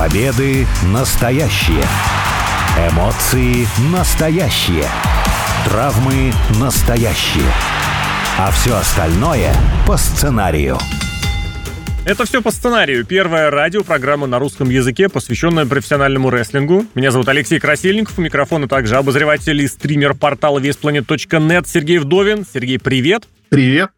Победы настоящие. Эмоции настоящие. Травмы настоящие. А все остальное по сценарию. Это все по сценарию. Первая радиопрограмма на русском языке, посвященная профессиональному рестлингу. Меня зовут Алексей Красильников. У микрофона также обозреватель и стример портала веспланет.нет Сергей Вдовин. Сергей, привет. Привет.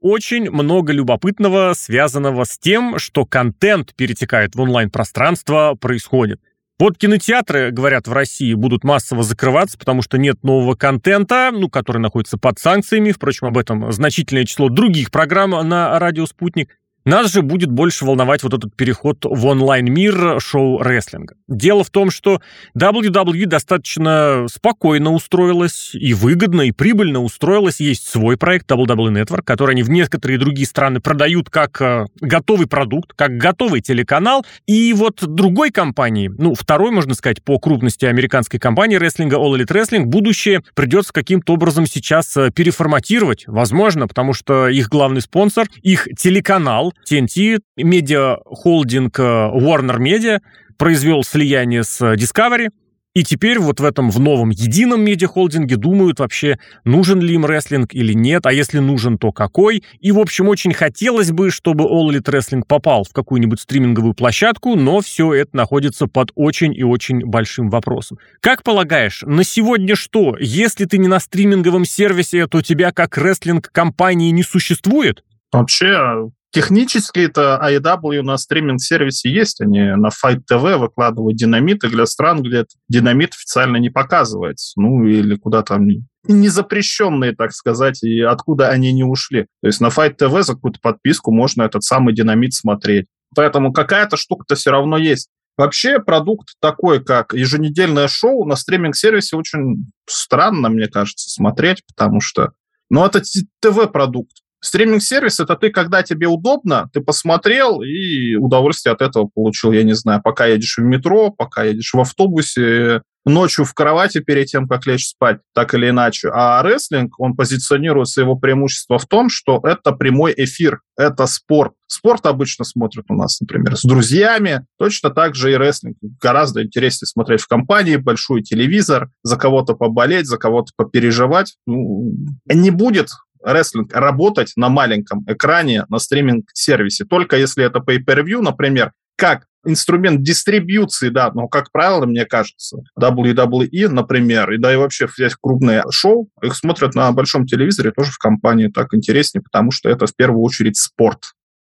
Очень много любопытного, связанного с тем, что контент перетекает в онлайн-пространство, происходит. Вот кинотеатры, говорят, в России будут массово закрываться, потому что нет нового контента, ну, который находится под санкциями. Впрочем, об этом значительное число других программ на радио «Спутник». Нас же будет больше волновать вот этот переход в онлайн-мир шоу-рестлинга. Дело в том, что WWE достаточно спокойно устроилась и выгодно, и прибыльно устроилась. Есть свой проект WWE Network, который они в некоторые другие страны продают как э, готовый продукт, как готовый телеканал. И вот другой компании, ну, второй, можно сказать, по крупности американской компании рестлинга All Elite Wrestling, будущее придется каким-то образом сейчас э, переформатировать. Возможно, потому что их главный спонсор, их телеканал, TNT, медиа-холдинг э, Warner Media произвел слияние с Discovery, и теперь вот в этом, в новом едином медиахолдинге думают вообще, нужен ли им рестлинг или нет, а если нужен, то какой. И, в общем, очень хотелось бы, чтобы All Elite Wrestling попал в какую-нибудь стриминговую площадку, но все это находится под очень и очень большим вопросом. Как полагаешь, на сегодня что? Если ты не на стриминговом сервисе, то тебя как рестлинг-компании не существует? Вообще, Технически это AEW на стриминг-сервисе есть. Они на Fight TV выкладывают динамиты для стран, где динамит официально не показывается. Ну, или куда там не запрещенные, так сказать, и откуда они не ушли. То есть на Fight TV за какую-то подписку можно этот самый динамит смотреть. Поэтому какая-то штука-то все равно есть. Вообще продукт такой, как еженедельное шоу на стриминг-сервисе очень странно, мне кажется, смотреть, потому что ну, это ТВ-продукт. Стриминг-сервис — это ты, когда тебе удобно, ты посмотрел и удовольствие от этого получил, я не знаю, пока едешь в метро, пока едешь в автобусе, ночью в кровати перед тем, как лечь спать, так или иначе. А рестлинг, он позиционируется, его преимущество в том, что это прямой эфир, это спорт. Спорт обычно смотрят у нас, например, с друзьями. Точно так же и рестлинг. Гораздо интереснее смотреть в компании, большой телевизор, за кого-то поболеть, за кого-то попереживать. Ну, не будет рестлинг работать на маленьком экране на стриминг-сервисе. Только если это pay-per-view, например, как инструмент дистрибьюции, да, но, как правило, мне кажется, WWE, например, и да и вообще все крупные шоу, их смотрят на большом телевизоре тоже в компании так интереснее, потому что это в первую очередь спорт.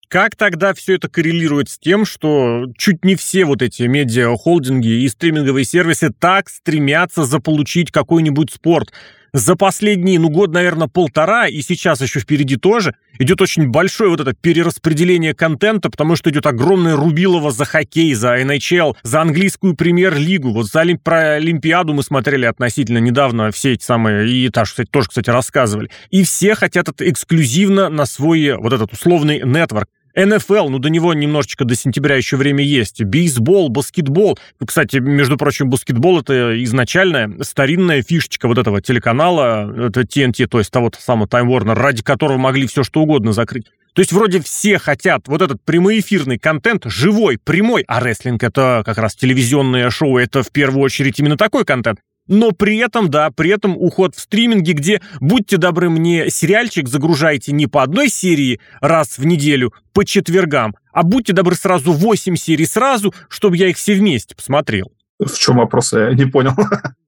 Как тогда все это коррелирует с тем, что чуть не все вот эти медиа-холдинги и стриминговые сервисы так стремятся заполучить какой-нибудь спорт? За последние, ну, год, наверное, полтора, и сейчас еще впереди тоже, идет очень большое вот это перераспределение контента, потому что идет огромное рубилово за хоккей, за NHL, за английскую премьер-лигу. Вот за Олимп... про Олимпиаду мы смотрели относительно недавно все эти самые, и Таша, кстати, тоже, кстати, рассказывали. И все хотят это эксклюзивно на свой вот этот условный нетворк. НФЛ, ну до него немножечко до сентября еще время есть. Бейсбол, баскетбол. Кстати, между прочим, баскетбол это изначальная старинная фишечка вот этого телеканала, это TNT, то есть того самого Time Warner, ради которого могли все что угодно закрыть. То есть вроде все хотят вот этот прямоэфирный контент, живой, прямой, а рестлинг это как раз телевизионное шоу, это в первую очередь именно такой контент. Но при этом, да, при этом уход в стриминге, где, будьте добры, мне сериальчик загружайте не по одной серии раз в неделю, по четвергам, а будьте добры сразу 8 серий сразу, чтобы я их все вместе посмотрел. В чем вопрос, я не понял.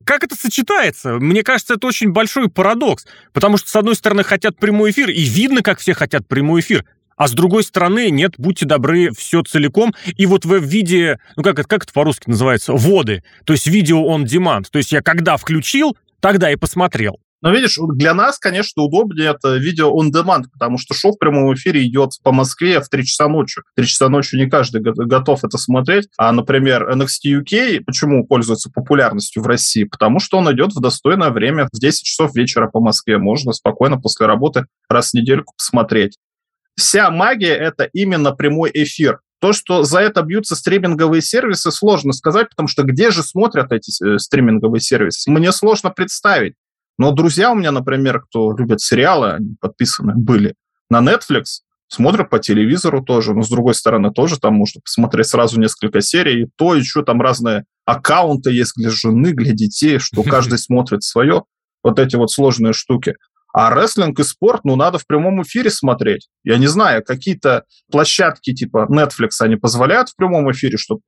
Как это сочетается? Мне кажется, это очень большой парадокс. Потому что, с одной стороны, хотят прямой эфир, и видно, как все хотят прямой эфир а с другой стороны, нет, будьте добры, все целиком. И вот в виде, ну как это, как это по-русски называется, воды, то есть видео on demand. То есть я когда включил, тогда и посмотрел. Но видишь, для нас, конечно, удобнее это видео on demand, потому что шоу в прямом эфире идет по Москве в 3 часа ночи. В 3 часа ночи не каждый готов это смотреть. А, например, NXT UK, почему пользуется популярностью в России? Потому что он идет в достойное время, в 10 часов вечера по Москве. Можно спокойно после работы раз в недельку посмотреть вся магия — это именно прямой эфир. То, что за это бьются стриминговые сервисы, сложно сказать, потому что где же смотрят эти э, стриминговые сервисы? Мне сложно представить. Но друзья у меня, например, кто любит сериалы, они подписаны были на Netflix, Смотрят по телевизору тоже, но с другой стороны тоже там можно посмотреть сразу несколько серий, и то еще там разные аккаунты есть для жены, для детей, что каждый смотрит свое. Вот эти вот сложные штуки. А рестлинг и спорт, ну, надо в прямом эфире смотреть. Я не знаю, какие-то площадки типа Netflix, они позволяют в прямом эфире что-то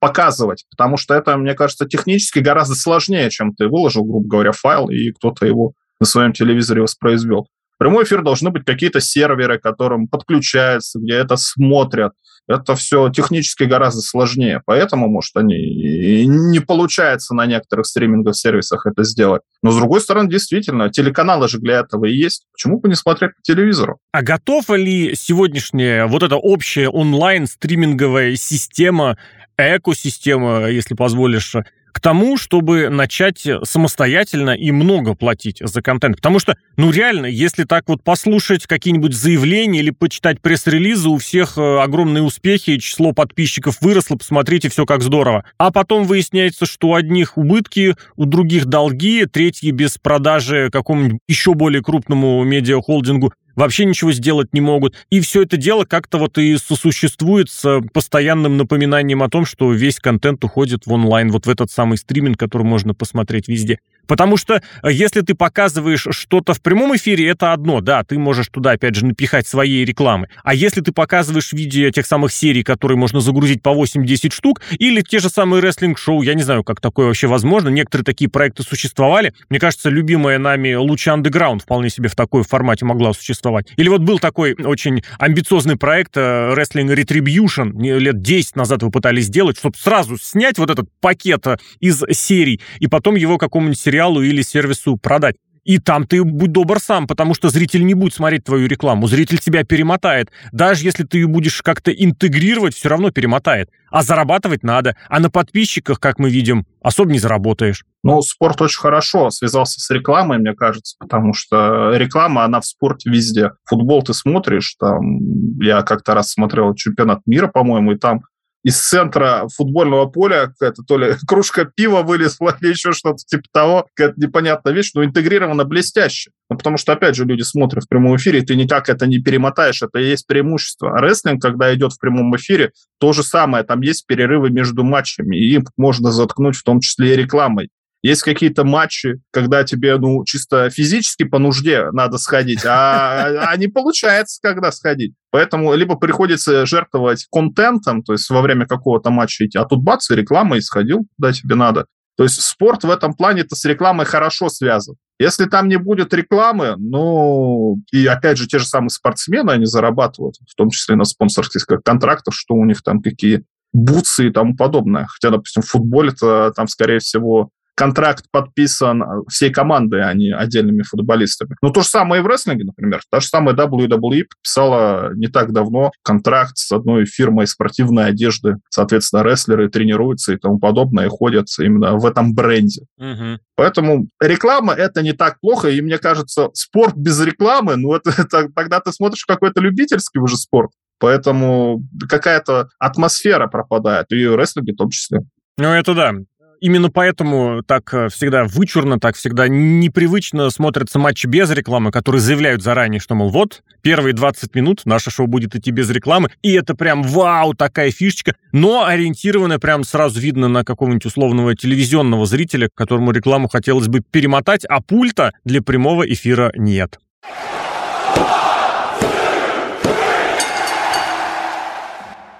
показывать, потому что это, мне кажется, технически гораздо сложнее, чем ты выложил, грубо говоря, файл, и кто-то его на своем телевизоре воспроизвел. Прямой эфир должны быть какие-то серверы, которым подключаются, где это смотрят. Это все технически гораздо сложнее. Поэтому, может, они и не получается на некоторых стриминговых сервисах это сделать. Но, с другой стороны, действительно, телеканалы же для этого и есть. Почему бы не смотреть по телевизору? А готова ли сегодняшняя вот эта общая онлайн-стриминговая система, экосистема, если позволишь, к тому, чтобы начать самостоятельно и много платить за контент. Потому что, ну реально, если так вот послушать какие-нибудь заявления или почитать пресс-релизы, у всех э, огромные успехи, число подписчиков выросло, посмотрите, все как здорово. А потом выясняется, что у одних убытки, у других долги, третьи без продажи какому-нибудь еще более крупному медиахолдингу вообще ничего сделать не могут. И все это дело как-то вот и сосуществует с постоянным напоминанием о том, что весь контент уходит в онлайн, вот в этот самый стриминг, который можно посмотреть везде. Потому что э, если ты показываешь что-то в прямом эфире, это одно, да, ты можешь туда, опять же, напихать своей рекламы. А если ты показываешь видео тех самых серий, которые можно загрузить по 8-10 штук, или те же самые рестлинг-шоу, я не знаю, как такое вообще возможно, некоторые такие проекты существовали. Мне кажется, любимая нами Луча Underground вполне себе в такой формате могла существовать. Или вот был такой очень амбициозный проект э, Wrestling Retribution, лет 10 назад вы пытались сделать, чтобы сразу снять вот этот пакет э, из серий и потом его какому-нибудь сериалу сериалу или сервису продать. И там ты будь добр сам, потому что зритель не будет смотреть твою рекламу. Зритель тебя перемотает. Даже если ты ее будешь как-то интегрировать, все равно перемотает. А зарабатывать надо. А на подписчиках, как мы видим, особо не заработаешь. Ну, спорт очень хорошо связался с рекламой, мне кажется, потому что реклама, она в спорте везде. Футбол ты смотришь, там, я как-то раз смотрел чемпионат мира, по-моему, и там из центра футбольного поля какая-то то ли кружка пива вылезла или еще что-то типа того, какая-то непонятная вещь, но интегрирована блестяще. Ну, потому что, опять же, люди смотрят в прямом эфире, и ты никак это не перемотаешь, это и есть преимущество. А рестлинг, когда идет в прямом эфире, то же самое, там есть перерывы между матчами, и им можно заткнуть в том числе и рекламой. Есть какие-то матчи, когда тебе, ну, чисто физически по нужде надо сходить, а, а не получается, когда сходить. Поэтому либо приходится жертвовать контентом, то есть во время какого-то матча идти, а тут бац, и реклама, и сходил, куда тебе надо. То есть спорт в этом плане-то с рекламой хорошо связан. Если там не будет рекламы, ну, и опять же, те же самые спортсмены, они зарабатывают, в том числе на спонсорских контрактах, что у них там какие бутсы и тому подобное. Хотя, допустим, в футболе-то там, скорее всего, контракт подписан всей командой, а не отдельными футболистами. Но то же самое и в рестлинге, например. Та же самая WWE подписала не так давно контракт с одной фирмой спортивной одежды. Соответственно, рестлеры тренируются и тому подобное, и ходят именно в этом бренде. Угу. Поэтому реклама — это не так плохо, и мне кажется, спорт без рекламы, ну, это, это тогда ты смотришь какой-то любительский уже спорт, Поэтому какая-то атмосфера пропадает, и в рестлинге в том числе. Ну, это да именно поэтому так э, всегда вычурно, так всегда непривычно смотрятся матчи без рекламы, которые заявляют заранее, что, мол, вот, первые 20 минут наше шоу будет идти без рекламы, и это прям вау, такая фишечка, но ориентированная прям сразу видно на какого-нибудь условного телевизионного зрителя, которому рекламу хотелось бы перемотать, а пульта для прямого эфира нет.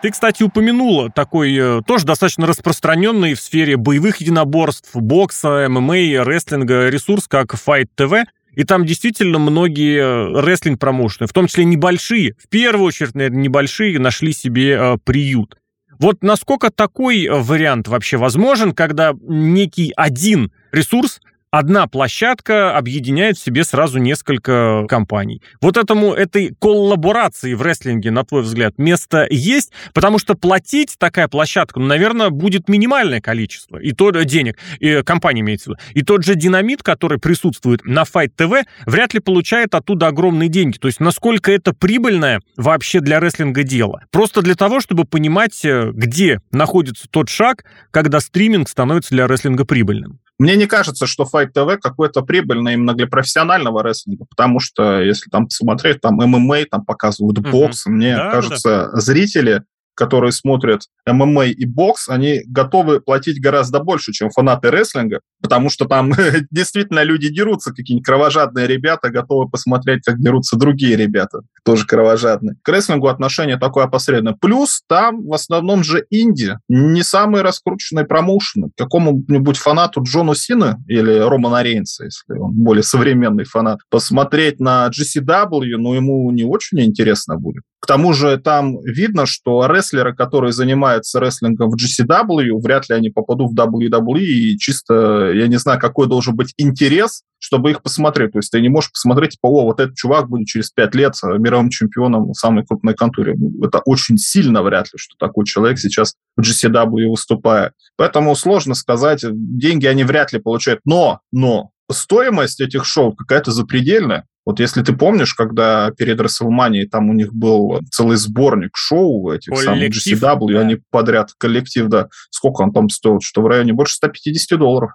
Ты, кстати, упомянула такой э, тоже достаточно распространенный в сфере боевых единоборств, бокса, ММА, рестлинга ресурс, как Fight TV. И там действительно многие э, рестлинг-промоушены, в том числе небольшие, в первую очередь, наверное, небольшие, нашли себе э, приют. Вот насколько такой вариант вообще возможен, когда некий один ресурс одна площадка объединяет в себе сразу несколько компаний. Вот этому, этой коллаборации в рестлинге, на твой взгляд, место есть? Потому что платить такая площадка, ну, наверное, будет минимальное количество. И то денег, и компания имеется в виду. И тот же динамит, который присутствует на Fight TV, вряд ли получает оттуда огромные деньги. То есть насколько это прибыльное вообще для рестлинга дело. Просто для того, чтобы понимать, э, где находится тот шаг, когда стриминг становится для рестлинга прибыльным. Мне не кажется, что Fight TV какой-то прибыльный именно для профессионального рестлинга, потому что если там посмотреть, там ММА, там показывают бокс, угу. мне да, кажется, да. зрители которые смотрят ММА и бокс, они готовы платить гораздо больше, чем фанаты рестлинга, потому что там действительно люди дерутся, какие-нибудь кровожадные ребята готовы посмотреть, как дерутся другие ребята, тоже кровожадные. К рестлингу отношение такое опосредованное. Плюс там в основном же инди, не самые раскрученные промоушены. Какому-нибудь фанату Джону Сина или Романа Рейнса, если он более современный фанат, посмотреть на GCW, ну, ему не очень интересно будет. К тому же там видно, что рестлеры, которые занимаются рестлингом в GCW, вряд ли они попадут в WWE, и чисто, я не знаю, какой должен быть интерес, чтобы их посмотреть. То есть ты не можешь посмотреть, типа, о, вот этот чувак будет через пять лет мировым чемпионом самой крупной контуре. Ну, это очень сильно вряд ли, что такой человек сейчас в GCW выступает. Поэтому сложно сказать, деньги они вряд ли получают. Но, но, стоимость этих шоу какая-то запредельная. Вот если ты помнишь, когда перед WrestleMania там у них был целый сборник шоу этих коллектив, самых GCW, да. они подряд, коллектив, да, сколько он там стоил, что в районе больше 150 долларов.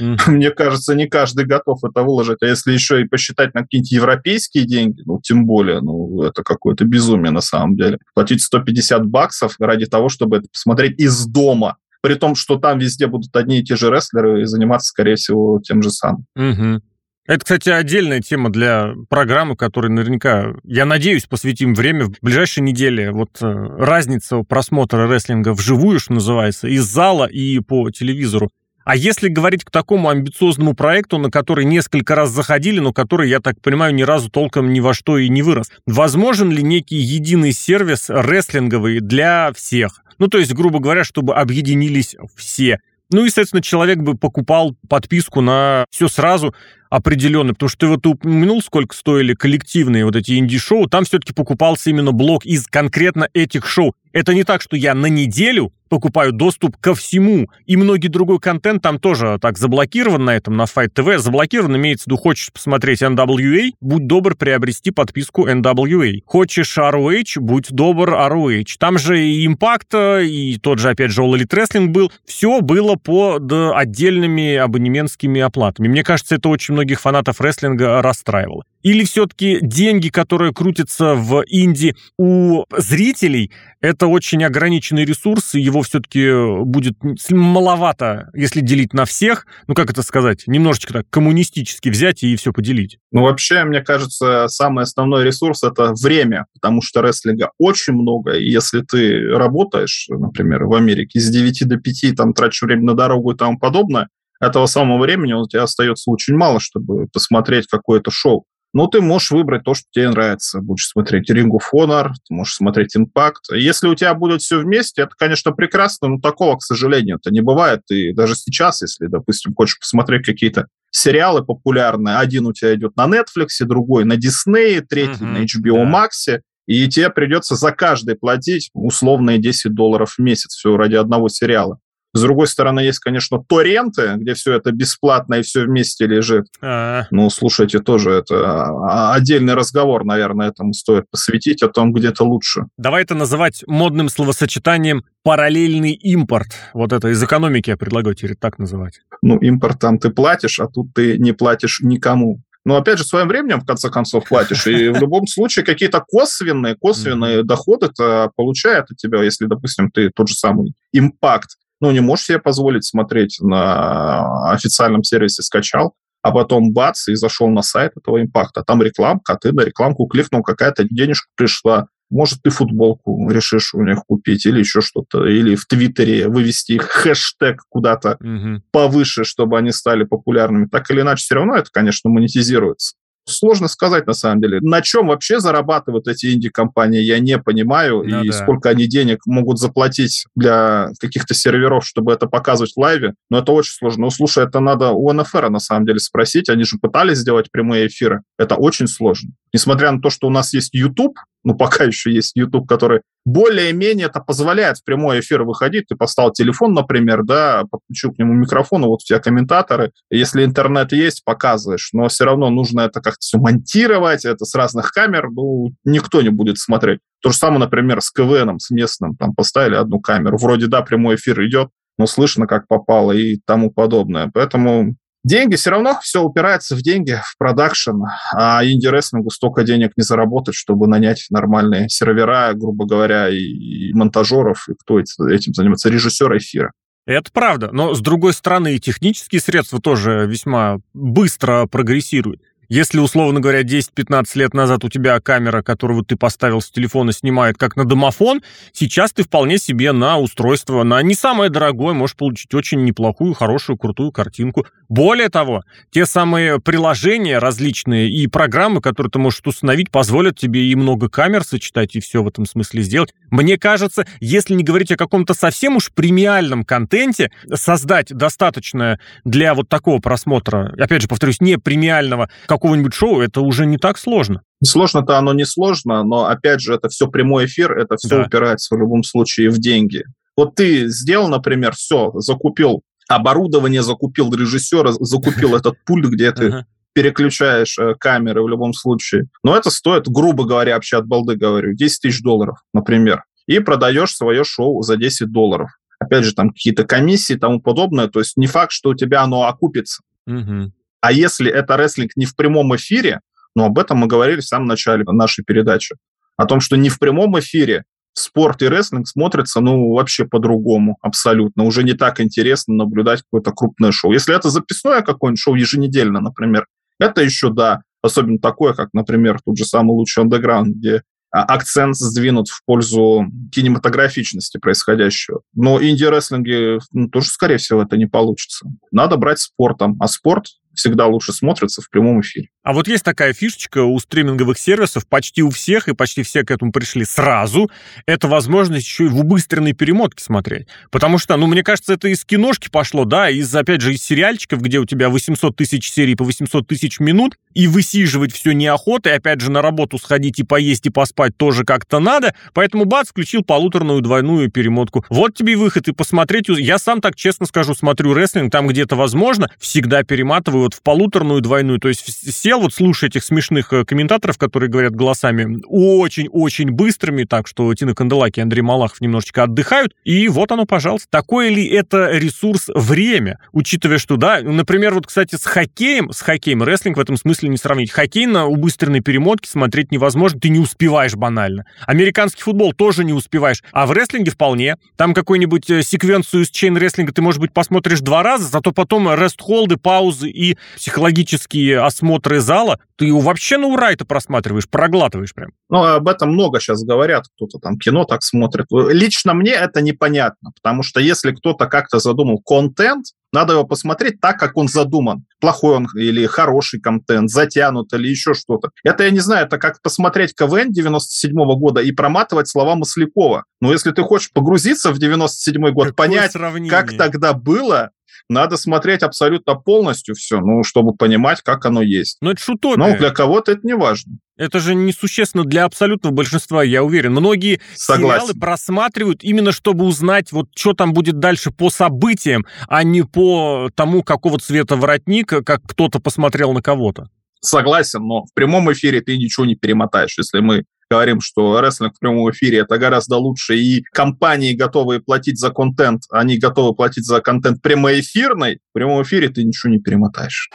Mm. Мне кажется, не каждый готов это выложить. А если еще и посчитать на какие-нибудь европейские деньги, ну, тем более, ну, это какое-то безумие на самом деле. Платить 150 баксов ради того, чтобы это посмотреть из дома при том, что там везде будут одни и те же рестлеры и заниматься, скорее всего, тем же самым. Угу. Это, кстати, отдельная тема для программы, которой наверняка, я надеюсь, посвятим время в ближайшей неделе. Вот э, разница просмотра рестлинга вживую, что называется, из зала и по телевизору. А если говорить к такому амбициозному проекту, на который несколько раз заходили, но который, я так понимаю, ни разу толком ни во что и не вырос, возможен ли некий единый сервис рестлинговый для всех? Ну, то есть, грубо говоря, чтобы объединились все. Ну и, соответственно, человек бы покупал подписку на все сразу, определенный, потому что ты вот упомянул, сколько стоили коллективные вот эти инди-шоу, там все-таки покупался именно блок из конкретно этих шоу. Это не так, что я на неделю покупаю доступ ко всему. И многие другой контент там тоже так заблокирован на этом, на Fight TV. Заблокирован, имеется в виду, хочешь посмотреть NWA, будь добр приобрести подписку NWA. Хочешь ROH, будь добр ROH. Там же и Impact, и тот же, опять же, All Elite Wrestling был. Все было под отдельными абонементскими оплатами. Мне кажется, это очень многих фанатов рестлинга расстраивало. Или все-таки деньги, которые крутятся в инди у зрителей, это очень ограниченный ресурс, и его все-таки будет маловато, если делить на всех. Ну, как это сказать? Немножечко так коммунистически взять и все поделить. Ну, вообще, мне кажется, самый основной ресурс — это время, потому что рестлинга очень много, и если ты работаешь, например, в Америке с 9 до 5, там, тратишь время на дорогу и тому подобное, этого самого времени у тебя остается очень мало, чтобы посмотреть какое-то шоу. Но ты можешь выбрать то, что тебе нравится. Будешь смотреть Ring of Honor, ты можешь смотреть Impact. Если у тебя будет все вместе, это, конечно, прекрасно, но такого, к сожалению, это не бывает. И даже сейчас, если, допустим, хочешь посмотреть какие-то сериалы популярные, один у тебя идет на Netflix, другой на Disney, третий uh-huh, на HBO да. Max, и тебе придется за каждый платить условные 10 долларов в месяц все ради одного сериала. С другой стороны, есть, конечно, торренты, где все это бесплатно и все вместе лежит. А-а-а. Ну, слушайте, тоже это а, отдельный разговор, наверное, этому стоит посвятить, о том, где то лучше. Давай это называть модным словосочетанием параллельный импорт. Вот это из экономики я предлагаю теперь так называть. Ну, импорт там ты платишь, а тут ты не платишь никому. Но опять же, своим временем, в конце концов, платишь. И в любом случае какие-то косвенные, косвенные доходы получает от тебя, если, допустим, ты тот же самый импакт ну, не можешь себе позволить смотреть на официальном сервисе скачал, а потом бац, и зашел на сайт этого импакта. Там рекламка, а ты на рекламку кликнул, какая-то денежка пришла. Может, ты футболку решишь у них купить или еще что-то, или в Твиттере вывести их хэштег куда-то угу. повыше, чтобы они стали популярными. Так или иначе, все равно это, конечно, монетизируется. Сложно сказать, на самом деле. На чем вообще зарабатывают эти инди-компании, я не понимаю. Ну, и да. сколько они денег могут заплатить для каких-то серверов, чтобы это показывать в лайве. Но это очень сложно. Ну, слушай, это надо у НФР на самом деле спросить. Они же пытались сделать прямые эфиры. Это очень сложно. Несмотря на то, что у нас есть YouTube, ну, пока еще есть YouTube, который более-менее это позволяет в прямой эфир выходить. Ты поставил телефон, например, да, подключил к нему микрофон, вот у тебя комментаторы. Если интернет есть, показываешь, но все равно нужно это как-то все монтировать, это с разных камер, ну, никто не будет смотреть. То же самое, например, с КВНом, с местным, там поставили одну камеру, вроде, да, прямой эфир идет, но слышно, как попало и тому подобное. Поэтому деньги все равно все упирается в деньги, в продакшн, а инди-рестлингу столько денег не заработать, чтобы нанять нормальные сервера, грубо говоря, и, и монтажеров, и кто этим занимается, режиссера эфира. Это правда, но с другой стороны технические средства тоже весьма быстро прогрессируют. Если, условно говоря, 10-15 лет назад у тебя камера, которую ты поставил с телефона, снимает как на домофон, сейчас ты вполне себе на устройство, на не самое дорогое, можешь получить очень неплохую, хорошую, крутую картинку. Более того, те самые приложения различные и программы, которые ты можешь установить, позволят тебе и много камер сочетать, и все в этом смысле сделать. Мне кажется, если не говорить о каком-то совсем уж премиальном контенте, создать достаточно для вот такого просмотра, опять же, повторюсь, не премиального, как какого-нибудь шоу, это уже не так сложно. Сложно-то оно не сложно, но, опять же, это все прямой эфир, это все да. упирается в любом случае в деньги. Вот ты сделал, например, все, закупил оборудование, закупил режиссера, закупил этот пульт, где ты переключаешь э, камеры в любом случае. Но это стоит, грубо говоря, вообще от балды говорю, 10 тысяч долларов, например. И продаешь свое шоу за 10 долларов. Опять же, там какие-то комиссии и тому подобное. То есть не факт, что у тебя оно окупится. Угу. А если это рестлинг не в прямом эфире, ну, об этом мы говорили в самом начале нашей передачи, о том, что не в прямом эфире спорт и рестлинг смотрятся, ну, вообще по-другому абсолютно. Уже не так интересно наблюдать какое-то крупное шоу. Если это записное какое-нибудь шоу еженедельно, например, это еще да, особенно такое, как, например, тот же самый лучший андеграунд, где а, акцент сдвинут в пользу кинематографичности происходящего. Но инди-рестлинге ну, тоже, скорее всего, это не получится. Надо брать спортом, а спорт всегда лучше смотрится в прямом эфире. А вот есть такая фишечка у стриминговых сервисов, почти у всех, и почти все к этому пришли сразу, это возможность еще и в убыстренной перемотке смотреть. Потому что, ну, мне кажется, это из киношки пошло, да, из, опять же, из сериальчиков, где у тебя 800 тысяч серий по 800 тысяч минут, и высиживать все неохота, и, опять же, на работу сходить и поесть, и поспать тоже как-то надо, поэтому, бац, включил полуторную двойную перемотку. Вот тебе и выход, и посмотреть. Я сам так честно скажу, смотрю рестлинг, там где-то возможно, всегда перематываю вот в полуторную двойную, то есть сел, вот слушай этих смешных э, комментаторов, которые говорят голосами очень-очень быстрыми, так что Тина Канделаки и Андрей Малахов немножечко отдыхают, и вот оно, пожалуйста. Такое ли это ресурс время, учитывая, что, да, например, вот, кстати, с хоккеем, с хоккеем, рестлинг в этом смысле не сравнить. Хоккей на убыстренной перемотке смотреть невозможно, ты не успеваешь банально. Американский футбол тоже не успеваешь, а в рестлинге вполне. Там какую-нибудь э, секвенцию с чейн-рестлинга ты, может быть, посмотришь два раза, зато потом рест-холды, паузы и психологические осмотры зала, ты его вообще на ура это просматриваешь, проглатываешь прям. Ну, об этом много сейчас говорят, кто-то там кино так смотрит. Лично мне это непонятно, потому что если кто-то как-то задумал контент, надо его посмотреть так, как он задуман. Плохой он или хороший контент, затянут или еще что-то. Это, я не знаю, это как посмотреть КВН 97 -го года и проматывать слова Маслякова. Но если ты хочешь погрузиться в 97 год, Какое понять, сравнение? как тогда было, надо смотреть абсолютно полностью все, ну, чтобы понимать, как оно есть. Но это шутопия. Но для кого-то это не важно. Это же несущественно для абсолютного большинства, я уверен. Многие Согласен. сериалы просматривают именно чтобы узнать, вот что там будет дальше по событиям, а не по тому, какого цвета воротник, как кто-то посмотрел на кого-то. Согласен, но в прямом эфире ты ничего не перемотаешь. Если мы говорим, что рестлинг в прямом эфире это гораздо лучше, и компании, готовые платить за контент, они готовы платить за контент прямоэфирный, в прямом эфире ты ничего не перемотаешь.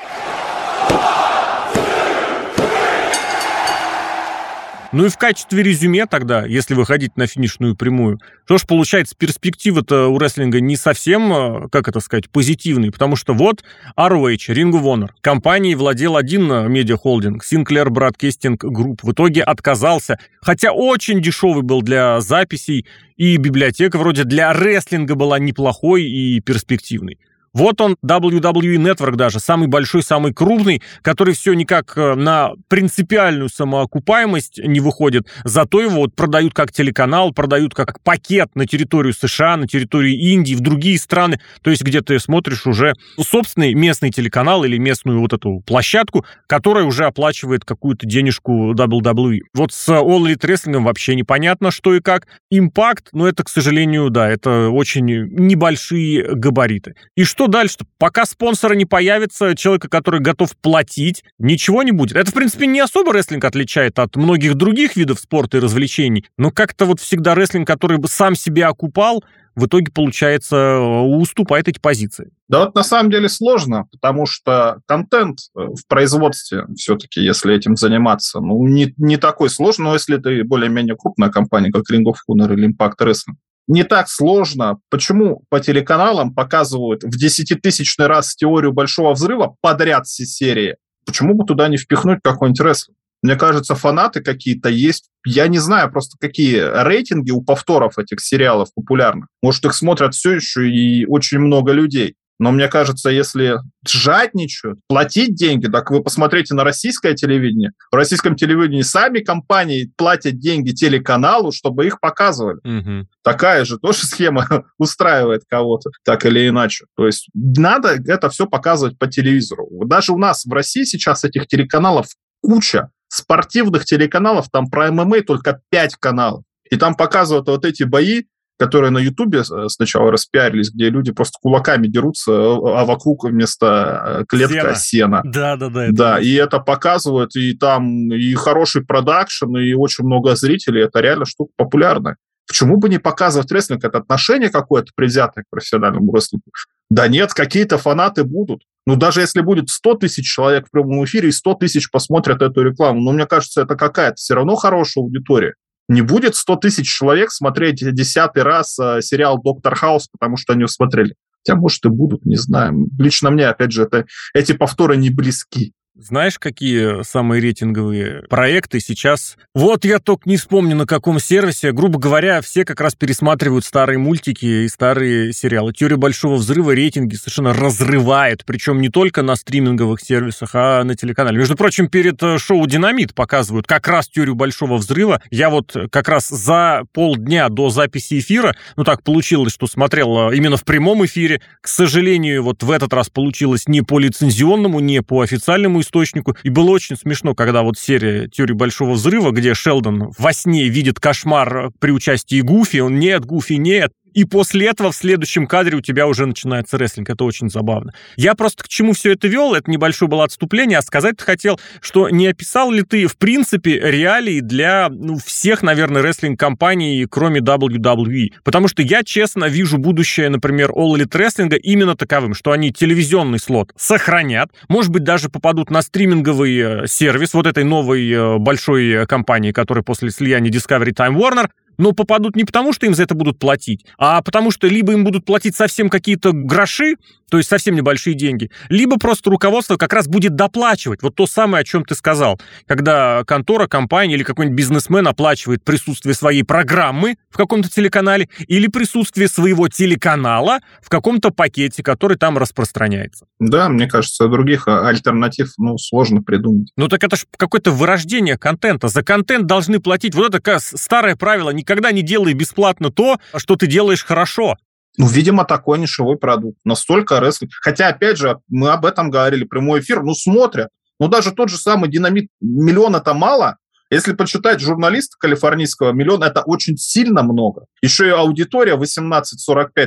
Ну и в качестве резюме тогда, если выходить на финишную прямую, то ж получается перспектива-то у рестлинга не совсем, э, как это сказать, позитивный, потому что вот ROH, Ring of Honor, компанией владел один э, медиахолдинг, Sinclair Broadcasting Group, в итоге отказался, хотя очень дешевый был для записей, и библиотека вроде для рестлинга была неплохой и перспективной. Вот он, WWE Network даже, самый большой, самый крупный, который все никак э, на принципиальную самоокупаемость не выходит, зато его вот продают как телеканал, продают как пакет на территорию США, на территорию Индии, в другие страны, то есть где ты смотришь уже собственный местный телеканал или местную вот эту площадку, которая уже оплачивает какую-то денежку WWE. Вот с All Elite Wrestling вообще непонятно, что и как. Импакт, но это, к сожалению, да, это очень небольшие габариты. И что что дальше? Пока спонсора не появится, человека, который готов платить, ничего не будет. Это, в принципе, не особо рестлинг отличает от многих других видов спорта и развлечений, но как-то вот всегда рестлинг, который бы сам себя окупал, в итоге, получается, уступает эти позиции. Да вот на самом деле сложно, потому что контент э, в производстве все-таки, если этим заниматься, ну, не, не такой сложный, но если ты более-менее крупная компания, как Ring of Honor или Impact Wrestling, не так сложно. Почему по телеканалам показывают в десятитысячный раз теорию Большого Взрыва подряд все серии? Почему бы туда не впихнуть какой-нибудь рестлинг? Мне кажется, фанаты какие-то есть. Я не знаю просто, какие рейтинги у повторов этих сериалов популярных. Может, их смотрят все еще и очень много людей. Но мне кажется, если жадничают, платить деньги, так вы посмотрите на российское телевидение. В российском телевидении сами компании платят деньги телеканалу, чтобы их показывали. Угу. Такая же тоже схема устраивает кого-то, так или иначе. То есть надо это все показывать по телевизору. Даже у нас в России сейчас этих телеканалов куча. Спортивных телеканалов, там про ММА только 5 каналов. И там показывают вот эти бои, которые на Ютубе э, сначала распиарились, где люди просто кулаками дерутся, а вокруг вместо э, клетка сена. Да, да, да. Да, и это показывают, и там и хороший продакшн, и очень много зрителей. Это реально штука популярная. Почему бы не показывать рестлинг? Это отношение какое-то предвзятое к профессиональному рестлингу. Да нет, какие-то фанаты будут. Ну, даже если будет 100 тысяч человек в прямом эфире, и 100 тысяч посмотрят эту рекламу, ну, мне кажется, это какая-то все равно хорошая аудитория. Не будет 100 тысяч человек смотреть десятый раз э, сериал «Доктор Хаус», потому что они смотрели. Хотя, может, и будут, не знаю. Лично мне, опять же, это, эти повторы не близки. Знаешь, какие самые рейтинговые проекты сейчас? Вот я только не вспомню, на каком сервисе. Грубо говоря, все как раз пересматривают старые мультики и старые сериалы. Теория Большого Взрыва рейтинги совершенно разрывает. Причем не только на стриминговых сервисах, а на телеканале. Между прочим, перед э, шоу «Динамит» показывают как раз теорию Большого Взрыва. Я вот как раз за полдня до записи эфира, ну так получилось, что смотрел э, именно в прямом эфире. К сожалению, вот в этот раз получилось не по лицензионному, не по официальному источнику. И было очень смешно, когда вот серия «Теории Большого Взрыва», где Шелдон во сне видит кошмар при участии Гуфи, он «нет, Гуфи, нет», и после этого в следующем кадре у тебя уже начинается рестлинг. Это очень забавно. Я просто к чему все это вел, это небольшое было отступление, а сказать хотел, что не описал ли ты, в принципе, реалии для ну, всех, наверное, рестлинг-компаний, кроме WWE. Потому что я, честно, вижу будущее, например, All Elite Wrestling именно таковым, что они телевизионный слот сохранят, может быть, даже попадут на стриминговый э, сервис вот этой новой э, большой э, компании, которая после слияния Discovery Time Warner, но попадут не потому, что им за это будут платить, а потому что либо им будут платить совсем какие-то гроши, то есть совсем небольшие деньги, либо просто руководство как раз будет доплачивать. Вот то самое, о чем ты сказал, когда контора, компания или какой-нибудь бизнесмен оплачивает присутствие своей программы в каком-то телеканале или присутствие своего телеканала в каком-то пакете, который там распространяется. Да, мне кажется, других а, альтернатив ну, сложно придумать. Ну так это же какое-то вырождение контента. За контент должны платить. Вот это старое правило, никогда не делай бесплатно то, что ты делаешь хорошо. Ну, видимо, такой нишевой продукт. Настолько рестлинг. Хотя, опять же, мы об этом говорили, прямой эфир, ну, смотрят. Ну, даже тот же самый динамит, миллион это мало. Если почитать журналиста калифорнийского, миллион это очень сильно много. Еще и аудитория 18-45,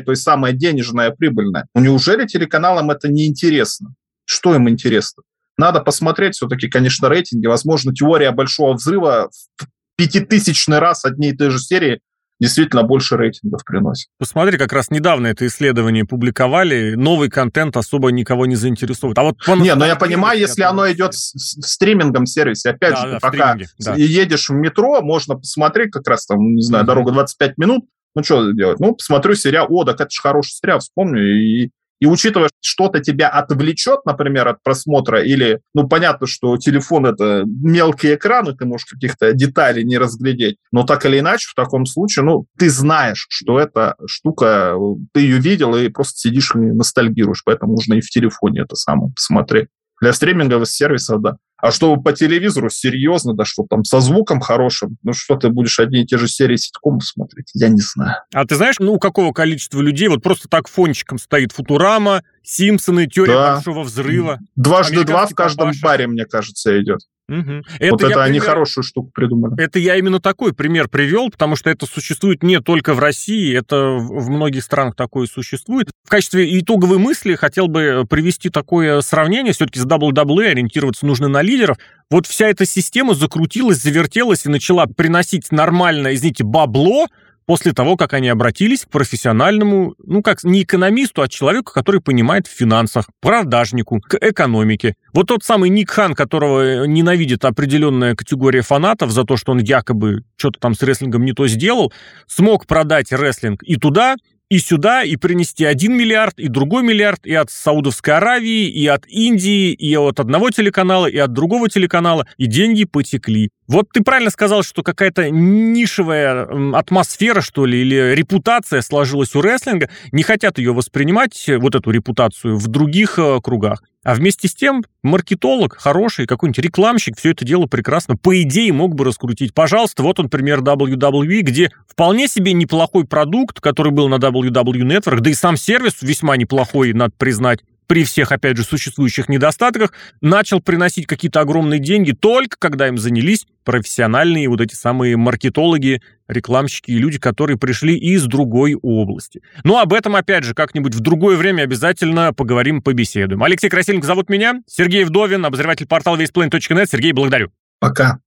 то есть самая денежная, прибыльная. Ну, неужели телеканалам это не интересно? Что им интересно? Надо посмотреть все-таки, конечно, рейтинги. Возможно, теория большого взрыва пятитысячный раз одни и те же серии действительно больше рейтингов приносит. Посмотри, как раз недавно это исследование публиковали, новый контент особо никого не заинтересует. А вот не, но я понимаю, если оно идет в, в стримингом сервисе, опять да, же, да, пока да. едешь в метро, можно посмотреть как раз там, не знаю, дорога 25 минут, ну, что делать? Ну, посмотрю сериал, о, так это же хороший сериал, вспомню, и и учитывая, что-то тебя отвлечет, например, от просмотра, или, ну, понятно, что телефон — это мелкий экран, и ты можешь каких-то деталей не разглядеть, но так или иначе, в таком случае, ну, ты знаешь, что эта штука, ты ее видел, и просто сидишь и ностальгируешь, поэтому нужно и в телефоне это самое посмотреть. Для стриминговых сервисов, да. А чтобы по телевизору серьезно, да что там, со звуком хорошим, ну что ты будешь одни и те же серии ситкомов смотреть, я не знаю. А ты знаешь, ну у какого количества людей вот просто так фончиком стоит Футурама, Симпсоны, Теория да. Большого Взрыва? Дважды два в каждом паре, мне кажется, идет. Угу. Это вот это они пример... хорошую штуку придумали. Это я именно такой пример привел, потому что это существует не только в России, это в многих странах такое существует. В качестве итоговой мысли хотел бы привести такое сравнение. Все-таки с WWE ориентироваться нужно на лидеров. Вот вся эта система закрутилась, завертелась и начала приносить нормальное, извините, бабло, после того, как они обратились к профессиональному, ну как не экономисту, а человеку, который понимает в финансах, продажнику, к экономике. Вот тот самый Ник Хан, которого ненавидит определенная категория фанатов за то, что он якобы что-то там с рестлингом не то сделал, смог продать рестлинг и туда, и сюда, и принести один миллиард, и другой миллиард, и от Саудовской Аравии, и от Индии, и от одного телеканала, и от другого телеканала, и деньги потекли. Вот ты правильно сказал, что какая-то нишевая атмосфера, что ли, или репутация сложилась у рестлинга, не хотят ее воспринимать, вот эту репутацию, в других э, кругах. А вместе с тем маркетолог, хороший, какой-нибудь рекламщик все это дело прекрасно, по идее, мог бы раскрутить. Пожалуйста, вот он пример WWE, где вполне себе неплохой продукт, который был на WWE Network, да и сам сервис весьма неплохой, надо признать при всех, опять же, существующих недостатках, начал приносить какие-то огромные деньги только когда им занялись профессиональные вот эти самые маркетологи, рекламщики и люди, которые пришли из другой области. Но об этом, опять же, как-нибудь в другое время обязательно поговорим, побеседуем. Алексей Красильников зовут меня, Сергей Вдовин, обозреватель портала весьplanet.net. Сергей, благодарю. Пока.